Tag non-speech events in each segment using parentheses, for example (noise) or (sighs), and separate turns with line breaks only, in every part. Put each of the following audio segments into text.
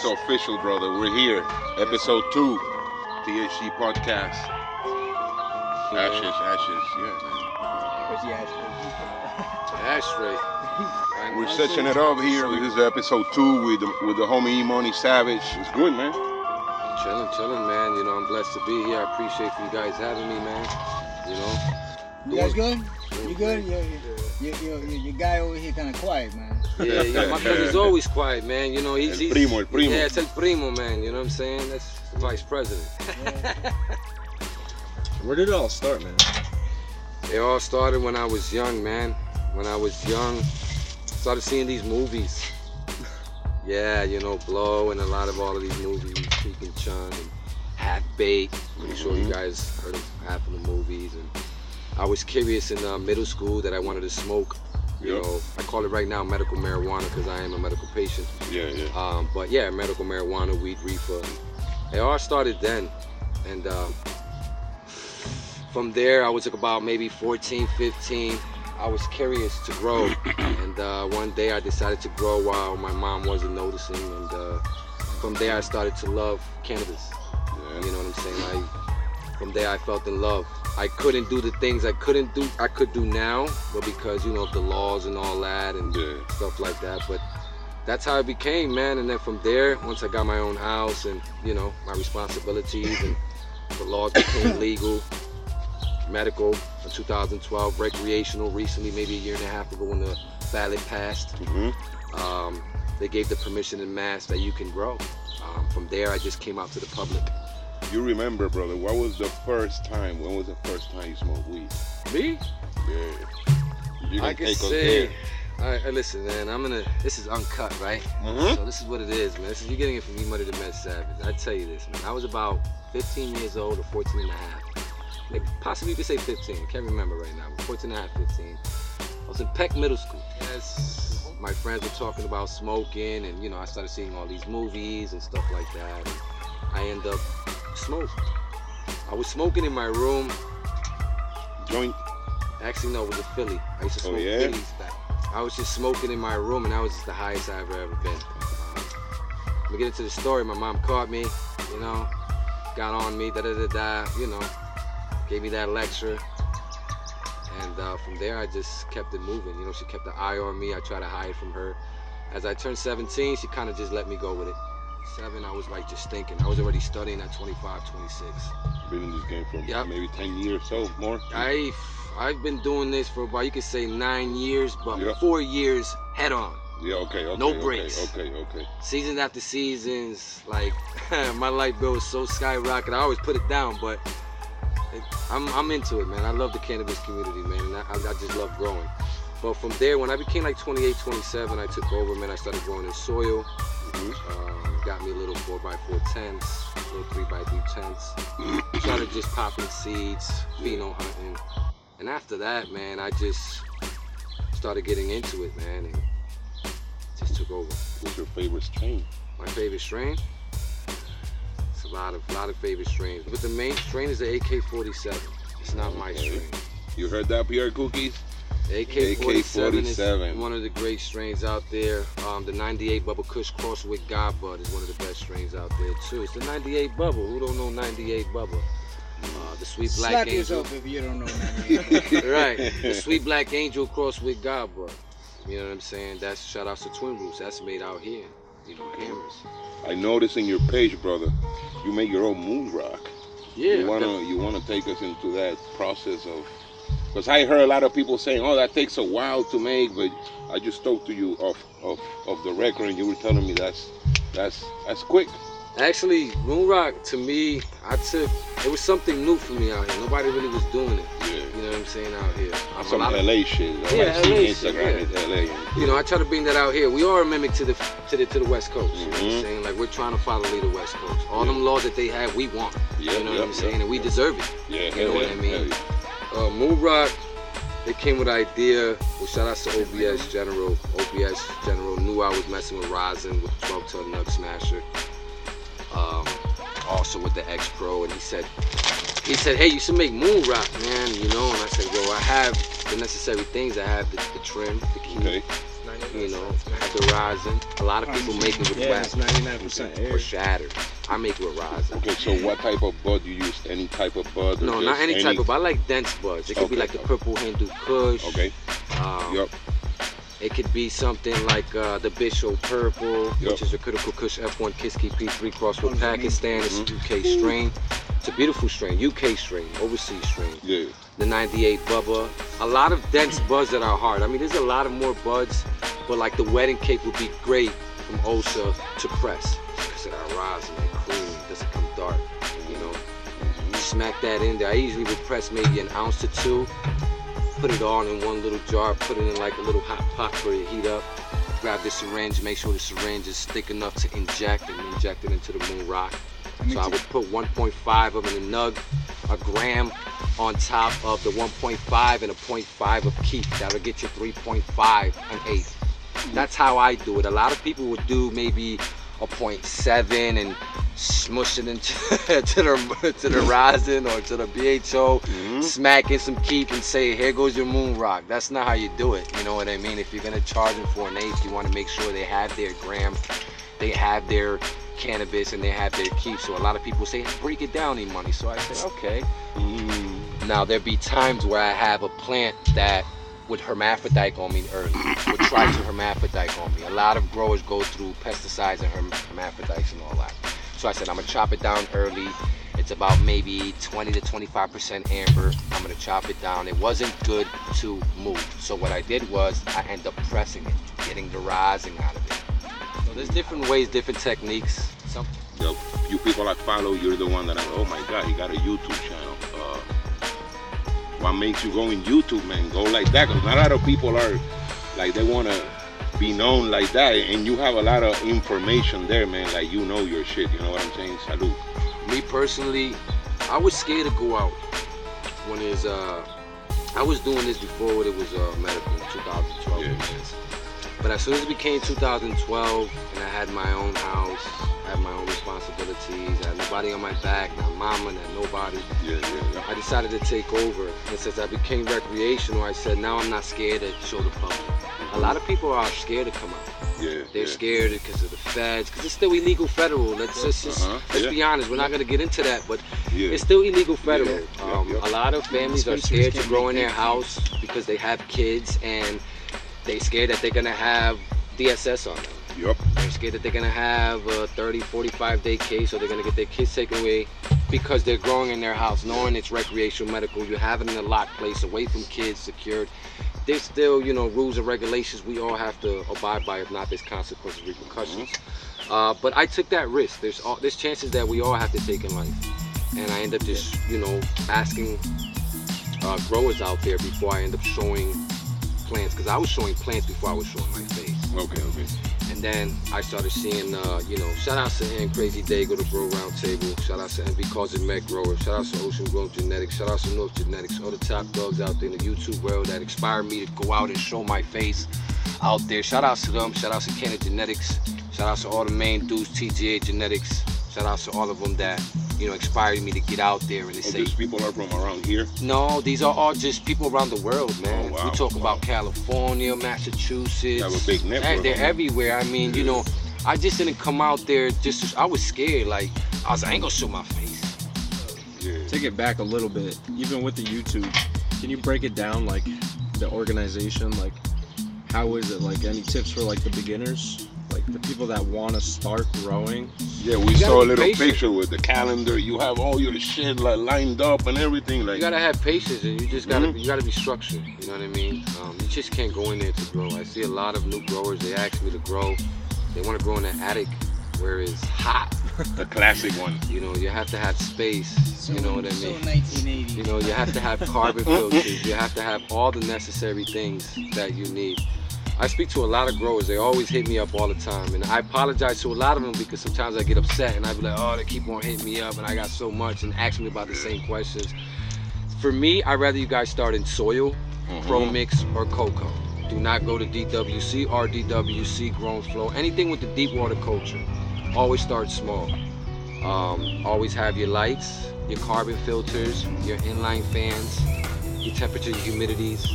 It's official, brother. We're here. Episode two. THC podcast. Ashes, ashes. Yeah.
Where's the ashtray? (laughs)
Ashtray. (laughs)
We're setting it up here. This is episode two with the, with the homie E Money Savage. It's good, man.
Chilling, chilling, man. You know, I'm blessed to be here. I appreciate you guys having me, man. You know.
You guys good? You good? Your, your, your, your, your guy over here kind of quiet, man.
Yeah, yeah. My brother's (laughs) always quiet, man. You know, he's,
El primo, el primo.
Yeah, it's el primo, man. You know what I'm saying? That's the vice president. (laughs)
Where did it all start, man?
It all started when I was young, man. When I was young, started seeing these movies. (laughs) Yeah, you know, Blow and a lot of all of these movies, Cheech and Chong and Half Baked. Pretty sure you
Mhm.
guys heard of half of the movies. And I was curious in uh, middle school that I wanted to smoke. You
Yep.
know, I call it right now medical marijuana because I am a medical patient.
Yeah, yeah.
Um, but yeah, medical marijuana, weed reefer. It all started then. And um, from there, I was about maybe 14, 15. I was curious to grow. (clears throat) and uh, one day I decided to grow while my mom wasn't noticing. And uh, from there, I started to love cannabis.
yeah.
You know what I'm saying? I, from there, I felt in love. I couldn't do the things I couldn't do, I could do now, but because, you know, the laws and all that and
Yeah.
stuff like that. But that's how it became, man. And then from there, once I got my own house and you know my responsibilities and the laws became (coughs) legal, medical in 2012, recreational recently, maybe a year and a half ago when the ballot passed.
hmm
Um, they gave the permission in mass that you can grow. Um, from there, I just came out to the public.
You remember, brother, what was the first time? When was the first time you smoked weed?
Me?
Yeah. You
I
can
can
take us
say.
there.
All right, listen, man. I'm gonna. This is uncut, right?
Mm-hmm.
So this is what it is, man. This is, you're getting it from me, Muddy the Med Savage. I tell you this, man. I was about 15 years old or 14 and a half. Maybe, possibly you could say 15. I can't remember right now. 14 and a half, 15. I was in Peck Middle School. Yes. My friends were talking about smoking, and you know, I started seeing all these movies and stuff like that. And I end up smoking. I was smoking in my room.
Joint.
Actually, no, it was a Philly. I used to
Oh,
smoke
yeah?
Phillies back. I was just smoking in my room, and that was just the highest I've ever been. Um, let me get into the story. My mom caught me, you know, got on me, da da da da, you know, gave me that lecture. And uh, from there, I just kept it moving. You know, she kept an eye on me. I tried to hide from her. As I turned 17, she kind of just let me go with it. Seven, I was like just thinking. I was already studying at 25, 26.
Been in this game for
Yep.
maybe 10 years so more.
I've I've been doing this for about you could say nine years, but
Yeah.
four years head on,
Yeah, okay, okay.
No breaks.
Okay, okay.
seasons after seasons. Like (laughs) my life bill is so skyrocket. I always put it down, but it, I'm I'm into it, man. I love the cannabis community, man, and I, I I just love growing. But from there, when I became like 28, 27, I took over, man. I started growing in soil. Um, got me a little 4x4 tents, little 3x3 tents. (clears throat) Started just popping seeds, pheno hunting. And after that, man, I just started getting into it, man, and just took over.
What's your favorite strain?
My favorite strain? It's a lot of lot of favorite strains. But the main strain is the AK-47. It's not my strain.
You heard that, PR Cookies?
AK-47 is
AK-47.
one of the great strains out there. Um, the 98 Bubble Kush Cross with Godbud is one of the best strains out there too. It's the 98 Bubble. Who don't know 98 Bubble? Uh, the Sweet Black
Slap
Angel.
yourself if you don't know (laughs) that.
right. The Sweet Black Angel crossed with Godbud. You know what I'm saying? That's shout outs to Twin Roots. That's made out here. You know, cameras.
I noticed in your page, brother, you make your own moon rock.
Yeah.
you wanna you wanna take us into that process of because I heard a lot of people saying, "Oh, that takes a while to make," but I just talked to you off of of the record, and you were telling me that's that's that's quick.
Actually, Moon Rock to me, I took it was something new for me out here. Nobody really was doing it.
Yeah,
You know what I'm saying out here. I'm
some
lot of-
LA shit. All
Yeah,
see
LA shit, yeah.
LA.
you know, I try to bring that out here. We are a mimic to the to the to the West Coast. You know what. I'm mm-hmm. saying? Like we're trying to follow lead the West Coast. All
Yeah.
them laws that they have, we want.
Yeah,
you know
yeah,
what I'm saying? and we deserve it.
Yeah,
You know what I mean?
Hell yeah.
Uh, Moon Rock, they came with an idea. Well, shout out to OBS General. OBS General knew I was messing with rosin with 12 ton Nug Smasher. Um, also with the X Pro, and he said, he said, hey, you should make Moon Rock, man. You know, and I said, well, I have the necessary things. I have the, the trim, the key.
Okay.
You know, I have the rosin. A lot of people make it with
Yeah,
wax
99% air.
or shatter. I make it with rosin.
Okay, so what type of bud do you use? Any type of bud?
No, not
just
any type of. I like dense buds. It could be
Okay,
like the
okay.
purple Hindu Kush.
Okay.
Um,
Yup.
It could be something like uh, the Bishop Purple,
Yup.
which is a critical Kush F1 Kiski P3 cross with
What does that mean?
Pakistan. It's
Mhm.
a UK strain. It's a beautiful strain, UK strain, overseas strain.
Yeah.
The 98 Bubba. A lot of dense buds that are hard. I mean, there's a lot of more buds, but like the wedding cake would be great from Osa to press because of that rosin Smack that in there. I usually would press maybe an ounce or two, put it all in one little jar, put it in like a little hot pot for it to heat up. Grab the syringe, make sure the syringe is thick enough to inject and inject it into the moon rock. So I would put 1.5 of in a nug, a gram on top of the 1.5 and a 0.5 of kief. That'll get you 3.5 an eighth. That's how I do it. A lot of people would do maybe a 0.7 and smush it into (laughs) to the to the rosin or to the BHO,
Mhm.
smack in some kief and say, here goes your moon rock. That's not how you do it. You know what I mean? If you're gonna charge them for an eighth, you want to make sure they have their gram, they have their cannabis, and they have their kief. So a lot of people say, break it down, E money. So I say, okay.
Mm.
Now there be times where I have a plant that would hermaphrodite on me early, would try to hermaphrodite on me. A lot of growers go through pesticides and herm- hermaphrodites and all that. So I said I'm gonna chop it down early. It's about maybe 20 to 25% amber. I'm gonna chop it down. It wasn't good to move. So what I did was I end up pressing it, getting the rosin out of it. So there's different ways, different techniques. Some
Yo, you people that follow, you're the one that I, oh my God, he got a YouTube channel. Uh, what makes you go in YouTube, man? Go like that, because not a lot of people are like they want to be known like that, and you have a lot of information there, man. Like you know your shit. You know what I'm saying? Salute.
me personally, I was scared to go out when it's uh I was doing this before when it was uh medical in 2012.
Yeah.
But as soon as it became 2012 and I had my own house, I had my own responsibilities, I had nobody on my back, not mama, not nobody.
Yeah, yeah, yeah.
I decided to take over. And since I became recreational, I said now I'm not scared to show the public. A lot of people are scared to come out.
Yeah,
They're
yeah.
scared because of the feds, because it's still illegal federal. Let's just, just
Uh-huh,
let's
yeah.
be honest. We're not gonna get into that, but
Yeah.
it's still illegal federal.
Yeah, yeah,
um,
yeah.
A lot of families are scared to grow in their
it.
house because they have kids and they're scared that they're gonna have DSS on them.
Yup.
They're scared that they're gonna have a 30, 45 day case or they're gonna get their kids taken away because they're growing in their house, knowing it's recreational medical. You have it in a locked place, away from kids, secured. There's still, you know, rules and regulations we all have to abide by. If not, there's consequences, repercussions. Uh, but I took that risk. There's all, there's chances that we all have to take in life, and I end up just, you know, asking uh, growers out there before I end up showing plants, because I was showing plants before I was showing my face.
Okay, okay.
And then I started seeing, uh, you know, shout out to N Crazy Dago, the Grow Roundtable. Shout out to NB Cause Met Growers. Shout out to Ocean Grown Genetics. Shout out to North Genetics. All the top dogs out there in the YouTube world that inspired me to go out and show my face out there. Shout out to them. Shout out to Canada Genetics. Shout out to all the main dudes, TGA Genetics. Shout out to all of them that, you know, inspired me to get out there and they
Oh,
say,
these people are from around here.
no, these are all just people around the world, man.
Oh, wow,
We talk
wow.
about California, Massachusetts.
You have a big network.
Hey, they're
of
everywhere. I mean, you know, I just didn't come out there just. I was scared. Like I was, I ain't gonna show my face.
Yeah.
Take it back a little bit, even with the YouTube. Can you break it down, like the organization, like how is it? Like any tips for like the beginners, like the people that want to start growing?
Yeah, we saw a little
patient.
picture with the calendar. You have all your shit like lined up and everything. Like
You gotta have patience, and you just gotta
Mhm.
you gotta be structured. You know what I mean? Um, you just can't go in there to grow. I see a lot of new growers. They ask me to grow. They want to grow in the attic where it's hot. (laughs)
the classic one.
You know, you have to have space.
So,
you know what I
so
mean?
1980.
You know, you have to have (laughs) carbon filters. You have to have all the necessary things that you need. I speak to a lot of growers. They always hit me up all the time. And I apologize to a lot of them because sometimes I get upset and I'd be like, oh, they keep on hitting me up and I got so much and ask me about the same questions. For me, I'd rather you guys start in soil, Pro
Mhm.
Mix, or Cocoa. Do not go to DWC or DWC Grown Flow. Anything with the deep water culture. Always start small. Um, always have your lights, your carbon filters, your inline fans, your temperature, your humidities.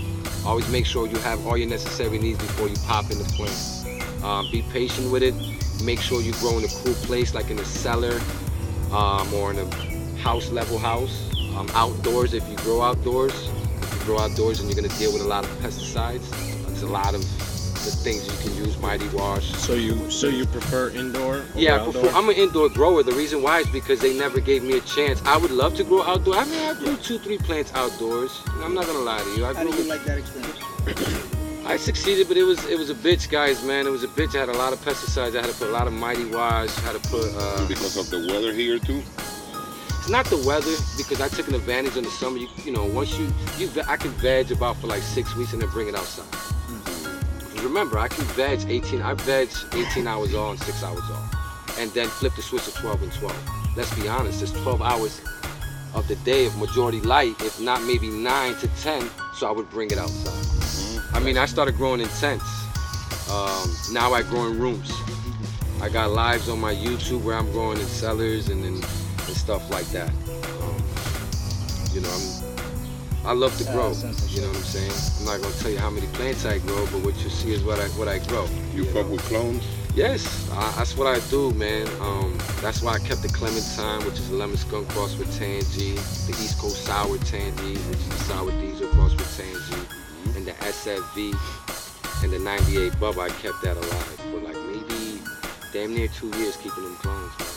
Always make sure you have all your necessary needs before you pop in the plant. Um, be patient with it. Make sure you grow in a cool place, like in a cellar um, or in a house level house. Um, outdoors, if you grow outdoors, if you grow outdoors and you're gonna deal with a lot of pesticides, it's a lot of the things you can use, Mighty Wash.
So you so you prefer indoor?
Yeah, I prefer, I'm an indoor grower. The reason why is because they never gave me a chance. I would love to grow outdoor. I mean, I grew two, three plants outdoors. I'm not gonna lie to you. I
How do you like that experience? (coughs)
I succeeded, but it was it was a bitch, guys, man. It was a bitch. I had a lot of pesticides. I had to put a lot of mighty wash. I had to put. Uh,
Because of the weather here too.
it's not the weather because I took an advantage in the summer. You, you know, once you you I could veg about for like six weeks and then bring it outside. Remember, I can veg 18. I veg 18 hours on, six hours off, and then flip the switch to 12 and 12. Let's be honest. It's 12 hours of the day of majority light, if not maybe nine to 10. So I would bring it outside. I mean, I started growing in tents. Um, now I grow in rooms. I got lives on my YouTube where I'm growing in cellars and and, and stuff like that. Um, you know, I'm I love to grow. You know what I'm saying? I'm not gonna tell you how many plants I grow, but what you see is what I what I grow.
You fuck with clones.
Yes, I, that's what I do, man. Um, that's why I kept the Clementine, which is a lemon skunk cross with Tangy, the East Coast sour Tangy, which is a sour diesel cross with Tangy, and the SFV and the 98 Bubba. I kept that alive for like maybe damn near two years keeping them clones. Man.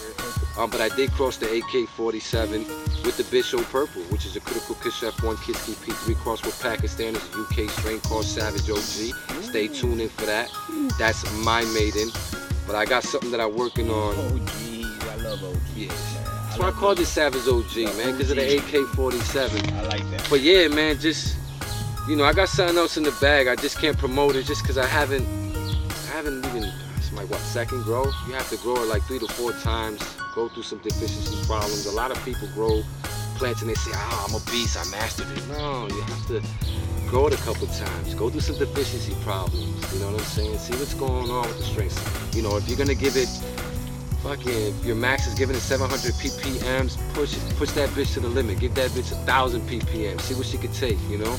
Um, but I did cross the AK-47 with the Bishop Purple, which is a critical Kush F1 Kiski P3 cross with Pakistan. It's a UK strain called Savage OG. Stay tuned in for that. That's my maiden. But I got something that I'm working on.
OGs, I love OG.
Yeah. That's why I called it Savage OG, man, because of the AK-47.
I like that.
But yeah, man, just you know, I got something else in the bag. I just can't promote it just because I haven't, I haven't even. My what second grow? You have to grow it like three to four times. Go through some deficiency problems. A lot of people grow plants and they say, "Ah, I'm a beast. I mastered it." No, you have to grow it a couple times. Go through some deficiency problems. You know what I'm saying? See what's going on with the strengths. You know, if you're gonna give it fucking your max is giving it 700 ppms push push that bitch to the limit give that bitch a thousand ppm see what she could take you know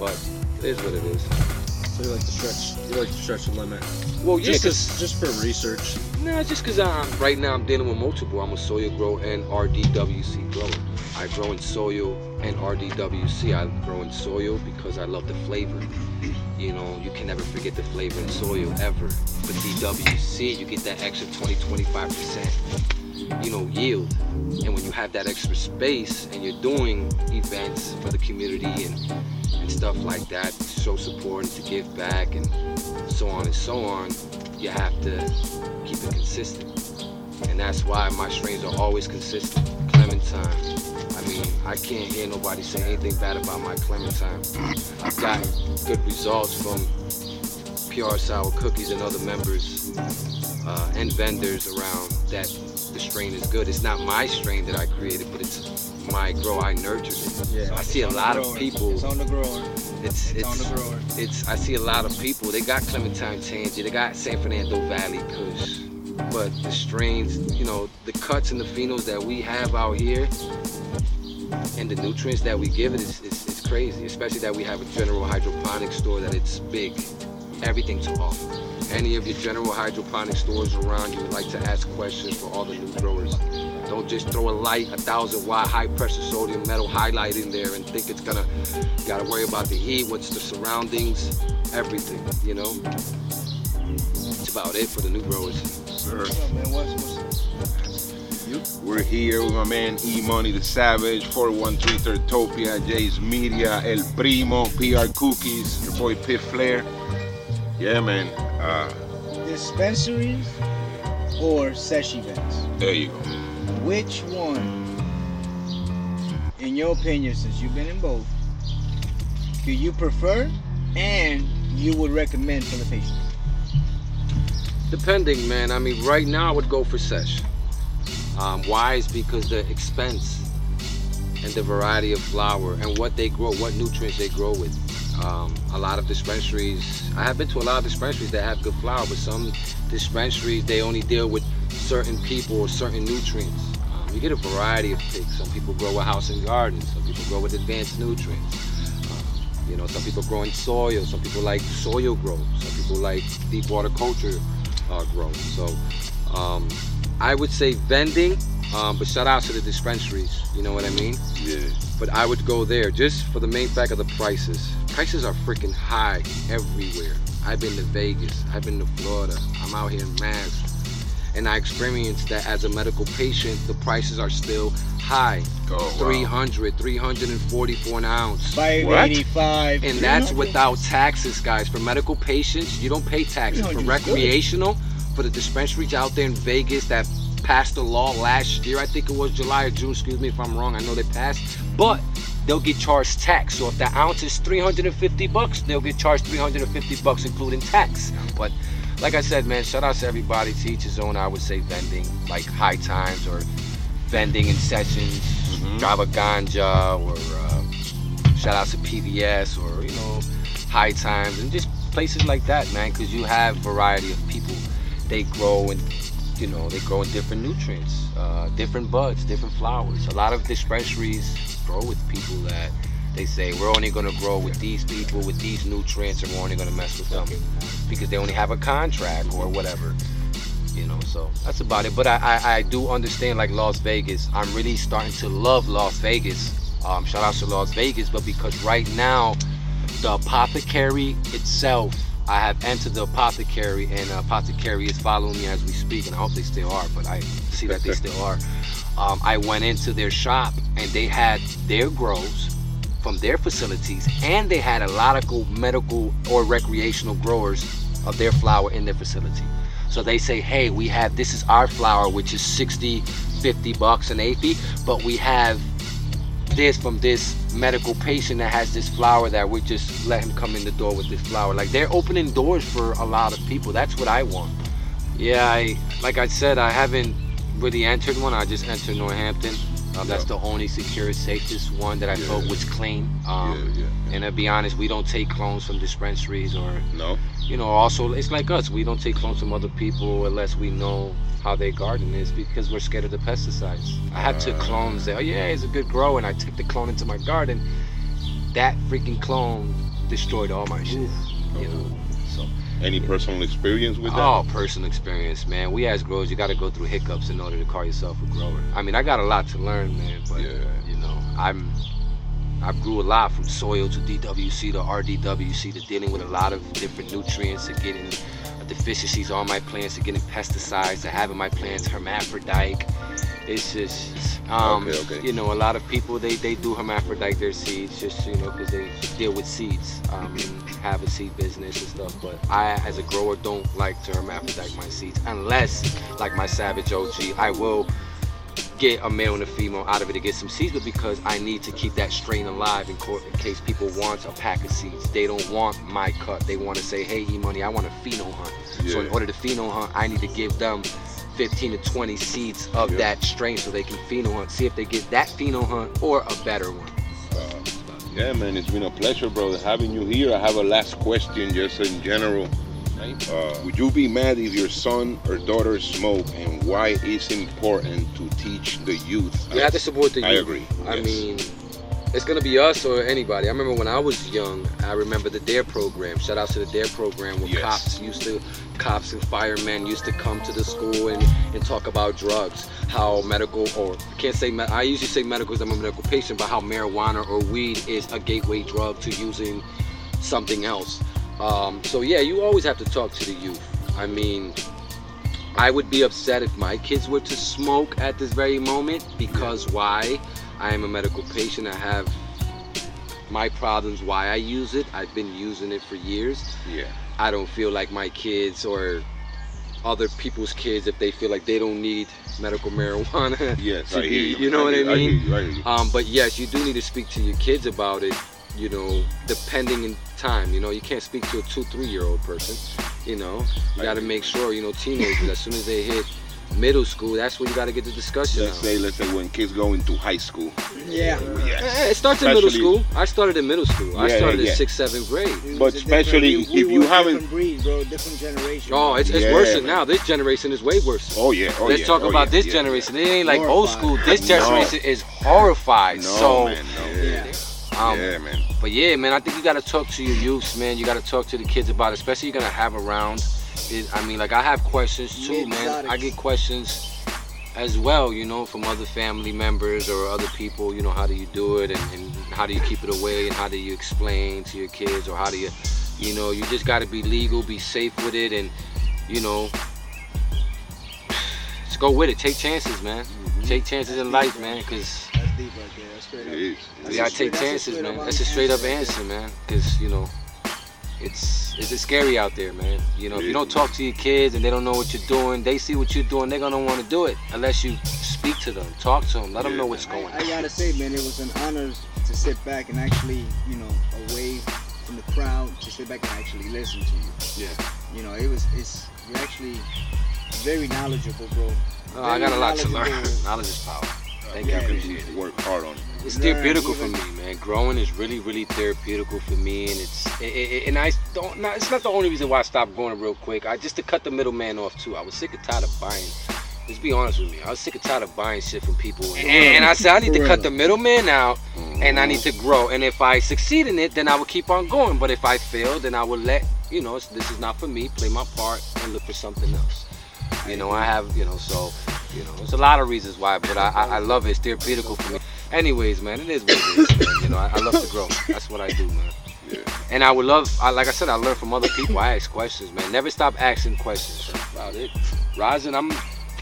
but it is what it is
So you like to stretch. You like to stretch the limit.
well yeah
just just for research.
nah, just because i'm right now i'm dealing with multiple i'm a soil grow and rdwc grower i grow in soil and rdwc i grow in soil because i love the flavor you know you can never forget the flavor in soil ever but dwc you get that extra 20 25 percent you know yield. And when you have that extra space and you're doing events for the community and and stuff like that show support and to give back and so on and so on you have to keep it consistent. And that's why my strains are always consistent. Clementine. I mean i can't hear nobody say anything bad about my clementine. I've gotten good results from pr sour cookies and other members uh, and vendors around that the strain is good. It's not my strain that I created, but it's my grow. I nurtured it.
Yeah.
I see a
It's
lot of people.
It's on the grower.
It's
It's, on the grower.
it's. I see a lot of people. They got Clementine Tangy. They got San Fernando Valley Kush. But the strains, you know, the cuts and the phenos that we have out here, and the nutrients that we give it is, is, is crazy. Especially that we have a general hydroponic store that it's big, everything to offer. Any of your general hydroponic stores around, you would like to ask questions for all the new growers. Don't just throw a light, a thousand watt, high pressure sodium metal halide in there and think it's gonna. You gotta worry about the heat, what's the surroundings, everything. You know. That's about it for the new growers.
Sir.
Yeah, man, what's, what's,
We're here with my man E Money the Savage, 413 Thirtopia, Jay's Media, El Primo, PR Cookies, your boy Piff Flair. Yeah, man. Uh,
dispensaries or sesh events?
there you go.
Which one, in your opinion, since you've been in both, do you prefer and you would recommend for the patients?
Depending, man. I mean, right now I would go for sesh. Um, why is because the expense and the variety of flower and what they grow, what nutrients they grow with. Um, a lot of dispensaries, I have been to a lot of dispensaries that have good flower, but some dispensaries they only deal with certain people or certain nutrients. Um, you get a variety of picks. Some people grow with house and garden. Some people grow with advanced nutrients. Um, You know, some people grow in soil. Some people like soil grow. Some people like deep water culture uh, grow. So um, I would say vending, um, but shout out to the dispensaries. You know what I mean?
Yeah.
But I would go there just for the main fact of the prices. Prices are freaking high everywhere. I've been to Vegas. I've been to Florida. I'm out here in Mass. And I experienced that as a medical patient, the prices are still high.
Oh, wow.
300, 340 for an ounce.
Five eighty-five.
And that's without taxes, guys. For medical patients, you don't pay taxes. For
300 is good.
recreational, for the dispensaries out there in Vegas that passed the law last year, I think it was July or June, excuse me if I'm wrong, I know they passed, but they'll get charged tax. So if the ounce is 350 bucks, they'll get charged 350 bucks including tax. But like I said, man, shout out to everybody to each his own. I would say vending, like high times or vending in sessions,
Mhm.
Java Ganja or uh, shout out to PBS or you know High Times and just places like that, man. Because you have variety of people. They grow and you know they grow in different nutrients, uh, different buds, different flowers. A lot of dispensaries grow with people that they say we're only gonna grow with these people with these nutrients, and we're only gonna mess with them because they only have a contract or whatever you know so that's about it. But I, I i do understand like las vegas. I'm really starting to love las vegas. Um shout out to las vegas but because right now the apothecary itself i have entered the apothecary and the apothecary is following me as we speak and i hope they still are but i see that they (laughs) still are um, i went into their shop and they had their grows from their facilities and they had a lot of medical or recreational growers of their flower in their facility so they say, hey, we have this is our flower, which is 60, 50 bucks an AP, but we have this from this medical patient that has this flower that we just let him come in the door with this flower. Like they're opening doors for a lot of people. That's what I want. Yeah, I like I said, I haven't really entered one. I just entered Northampton. Um, that's the only secure, safest one that I felt was clean. Um. And to be honest, we don't take clones from dispensaries or
No.
you know, also it's like us. We don't take clones from other people unless we know how their garden is because we're scared of the pesticides. I had two
Ah.
clones that, oh yeah, it's a good grow, and I took the clone into my garden. That freaking clone destroyed all my shit. You know, so
Any personal experience with that?
oh, personal experience, man. We as growers, you got to go through hiccups in order to call yourself a grower. I mean, I got a lot to learn, man, but
Yeah.
you know, I'm. I grew a lot from soil to DWC to RDWC to dealing with a lot of different nutrients to getting deficiencies on my plants to getting pesticides to having my plants hermaphrodite. It's just, um,
Okay, okay.
you know, a lot of people they, they do hermaphrodite their seeds just you know because they deal with seeds um, and have a seed business and stuff. But I, as a grower, don't like to hermaphrodite my seeds unless, like my Savage OG, I will get a male and a female out of it to get some seeds, but because I need to keep that strain alive in, co- in case people want a pack of seeds. They don't want my cut. They want to say, hey, E-Money, I want a pheno hunt. So in order to pheno hunt, I need to give them 15 to 20 seeds of
Yeah.
that strain so they can pheno hunt. See if they get that pheno hunt or a better one.
Uh, yeah, man, it's been a pleasure, brother, having you here. I have a last question, just in general. Uh, would you be mad if your son or daughter smoke, and why it's important to teach the youth?
You have to support the
I
youth.
agree.
I
yes.
mean, it's gonna be us or anybody. I remember when I was young. I remember the Dare program. Shout out to the Dare program where
Yes.
cops used to, cops and firemen used to come to the school and, and talk about drugs. How medical or I can't say I usually say medical because I'm a medical patient, but how marijuana or weed is a gateway drug to using something else. Um, so yeah, you always have to talk to the youth. I mean, I would be upset if my kids were to smoke at this very moment because why? I am a medical patient. I have my problems why I use it. I've been using it for years.
yeah,
I don't feel like my kids or other people's kids if they feel like they don't need medical marijuana. (laughs)
yes,
to
I hear
be-
you.
you know what I
hear-
mean?
hear you, I hear you.
Um, but yes, you do need to speak to your kids about it. You know, depending in time. You know, you can't speak to a two, three year old person. You know, you got to make sure. You know, teenagers as soon as they hit middle school, that's where you got to get the discussion.
Let's
out.
say, let's say when kids go into high school.
Yeah.
Yes.
Eh, It starts in middle school. I started in middle school. I started
yeah.
in sixth, seventh grade.
But especially
different- we,
if you haven't-
different breed, bro, different generation.
Oh, it's, it's
Yeah,
worse than now. This generation is way worse.
Oh yeah, oh
Let's
yeah,
talk
oh,
about
yeah,
this
yeah,
generation. It ain't like old school. This
No.
generation is horrified.
No,
so,
man, no.
Yeah.
um,
yeah, man.
but yeah, man, I think you gotta talk to your youths, man. You gotta talk to the kids about, it, especially you're gonna have around. It, I mean, like I have questions too, man. I get questions as well, you know, from other family members or other people. You know, how do you do it, and, and how do you keep it away, and how do you explain to your kids, or how do you, you know, you just gotta be legal, be safe with it, and you know, (sighs) just go with it. Take chances, man. Mm-hmm. Take chances in life, man, because
That's deep right there. That's straight
It
up.
is.
we gotta
a
take
straight- that's a
chances, man. That's a straight up
answer,
answer, man. Because you know, it's it's it's scary out there, man. You know, if you don't talk to your kids and they don't know what you're doing, they see what you're doing, they're gonna want to do it unless you speak to them, talk to them, let them know what's going.
I, I gotta say, man, it was an honor to sit back and actually, you know, away from the crowd, to sit back and actually listen to you.
Yeah.
You know, it was, it's, you're actually very knowledgeable, bro.
Oh, I got a lot to learn.
knowledgeable. (laughs)
Knowledge is power. Thank
Yeah.
you, appreciate it.
Work hard on it.
It's
Learn
therapeutical for me, man. Growing is really, really therapeutical for me, and it's it, it, and I don't. Not, it's not the only reason why I stopped growing real quick. I just to cut the middleman off too. I was sick and tired of buying. Let's be honest with me. I was sick and tired of buying shit from people, and, and I said I need to cut the middleman out, and I need to mm-hmm. grow. And if I succeed in it, then I will keep on going. But if I fail, then I will let you know this is not for me. Play my part and look for something else. You know, I have you know so. You know, there's a lot of reasons why, but I, I, I love it. It's therapeutical for me. Anyways, man, it is what it is, man. You know, I, I love to grow. That's what I do, man.
Yeah.
And I would love, I, like I said, I learn from other people. I ask questions, man. Never stop asking questions. That's about it. Rosin, I'm,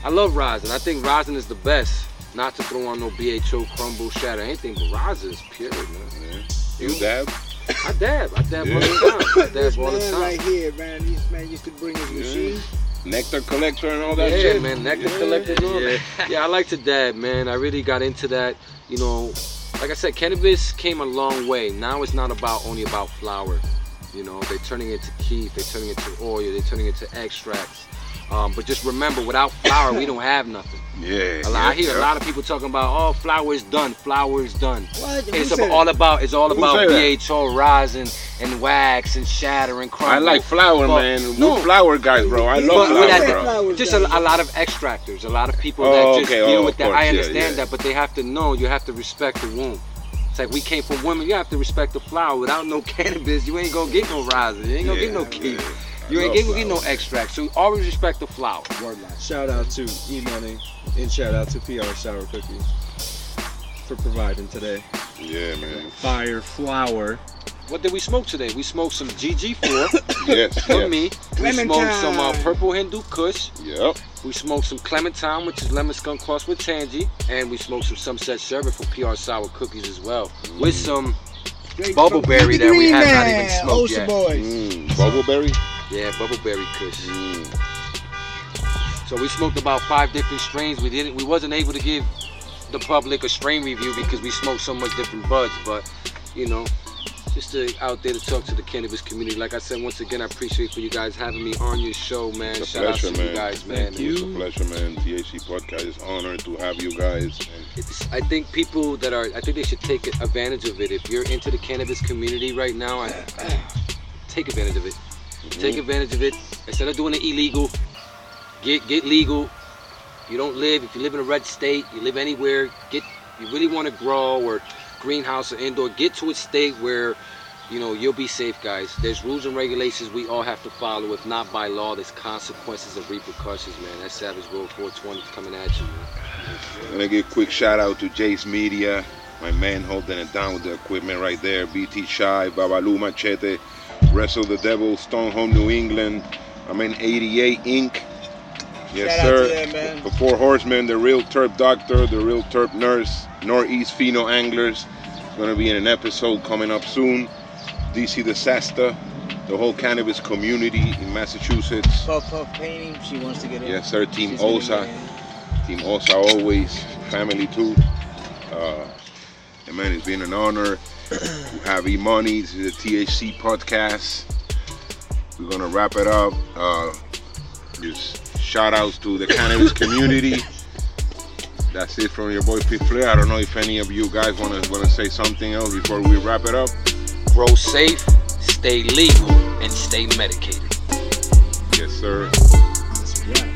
I love rosin. I think rosin is the best. Not to throw on no BHO, crumble, shatter, anything, but rosin is pure, man.
Yeah. You dab?
I dab. I dab
Yeah.
all the time. I dab
This
all the time.
right here, man, this man used to bring his
Yeah.
machine.
Nectar collector and all that
yeah,
shit?
man, nectar
Yeah.
collectors. all that. Yeah, I like to dab, man. I really got into that. You know, like I said, cannabis came a long way. Now it's not about only about flower. You know, they're turning it to keef, they're turning it to oil, they're turning it to extracts. Um, but just remember, without flour, we don't have nothing.
Yeah.
A lot, I
yeah,
hear a lot of people talking about, oh, flour is done, flour is done.
What?
It's about, all about it's all
Who
about
say that?
BHO, rosin, and wax, and shatter, and crumble.
I like flour,
But-
man.
no.
We're flour guys, bro. I love
with
flour, bro.
Just a, a lot of extractors, a lot of people
Oh,
that just
okay,
deal
oh,
with that.
course,
I understand
yeah.
that, but they have to know. You have to respect the womb. It's like we came from women. You have to respect the flower. Without no (laughs) cannabis, you ain't gonna get no rosin. You ain't gonna get no
Yeah,
key.
yeah.
You
I
ain't
love
gonna get no
flour.
extract. So always respect the flower.
Word line.
Shout out to E Money and shout out to PR Sour Cookies for providing today.
Yeah, man.
Fire flour.
What did we smoke today? We smoked some GG4 (coughs)
Yes,
for
yes.
me. We smoked some uh, purple Hindu Kush.
Yep.
We smoked some Clementine, which is lemon skunk crossed with tangy, and we smoked some Sunset Sherbet for PR Sour Cookies as well, with some
Straight
Bubbleberry
from
that we
Green
have not even smoked
Ocean
yet.
Boys.
Mm, bubbleberry?
Yeah bubbleberry Kush.
Mm.
So we smoked about five different strains. We didn't, we wasn't able to give the public a strain review because we smoked so much different buds. But you know, just to out there to talk to the cannabis community. Like I said, once again, I appreciate for you guys having me on your show, man.
It's a
Shout out
pleasure,
to you
man.
guys, man.
Thank you.
It's a pleasure, man. THC podcast is honored to have you guys.
I think people that are, I think they should take advantage of it. If you're into the cannabis community right now, I, take advantage of it. Take advantage of it. Instead of doing it illegal, get get legal. You don't live if you live in a red state. You live anywhere. Get you really want to grow or greenhouse or indoor. Get to a state where you know you'll be safe, guys. There's rules and regulations we all have to follow. If not by law, there's consequences and repercussions, man. That Savage World 420 is coming at you, man.
I'm gonna give a quick shout out to Jace Media, my man holding it down with the equipment right there. BT Shy, Babalu Machete, Wrestle the Devil, Stone Home New England. I'm in 88 Inc. Yes,
Shout out
sir.
to them.
The Four Horsemen, the Real Terp Doctor, the Real Terp Nurse, Northeast Pheno Anglers. Gonna be in an episode coming up soon. DC Disaster, the whole cannabis community in Massachusetts.
Puff Puff Painting, she wants to get in.
Yes, sir. Team
She's
OSA. Team Osa always, family too. Uh, and man, it's been an honor to have E Money. This is a THC podcast. We're gonna wrap it up. Uh, just shout outs to the cannabis (coughs) community. That's it from your boy Pit Flair. I don't know if any of you guys wanna wanna say something else before we wrap it up.
grow safe, stay legal, and stay medicated.
Yes, sir.
That's a wrap.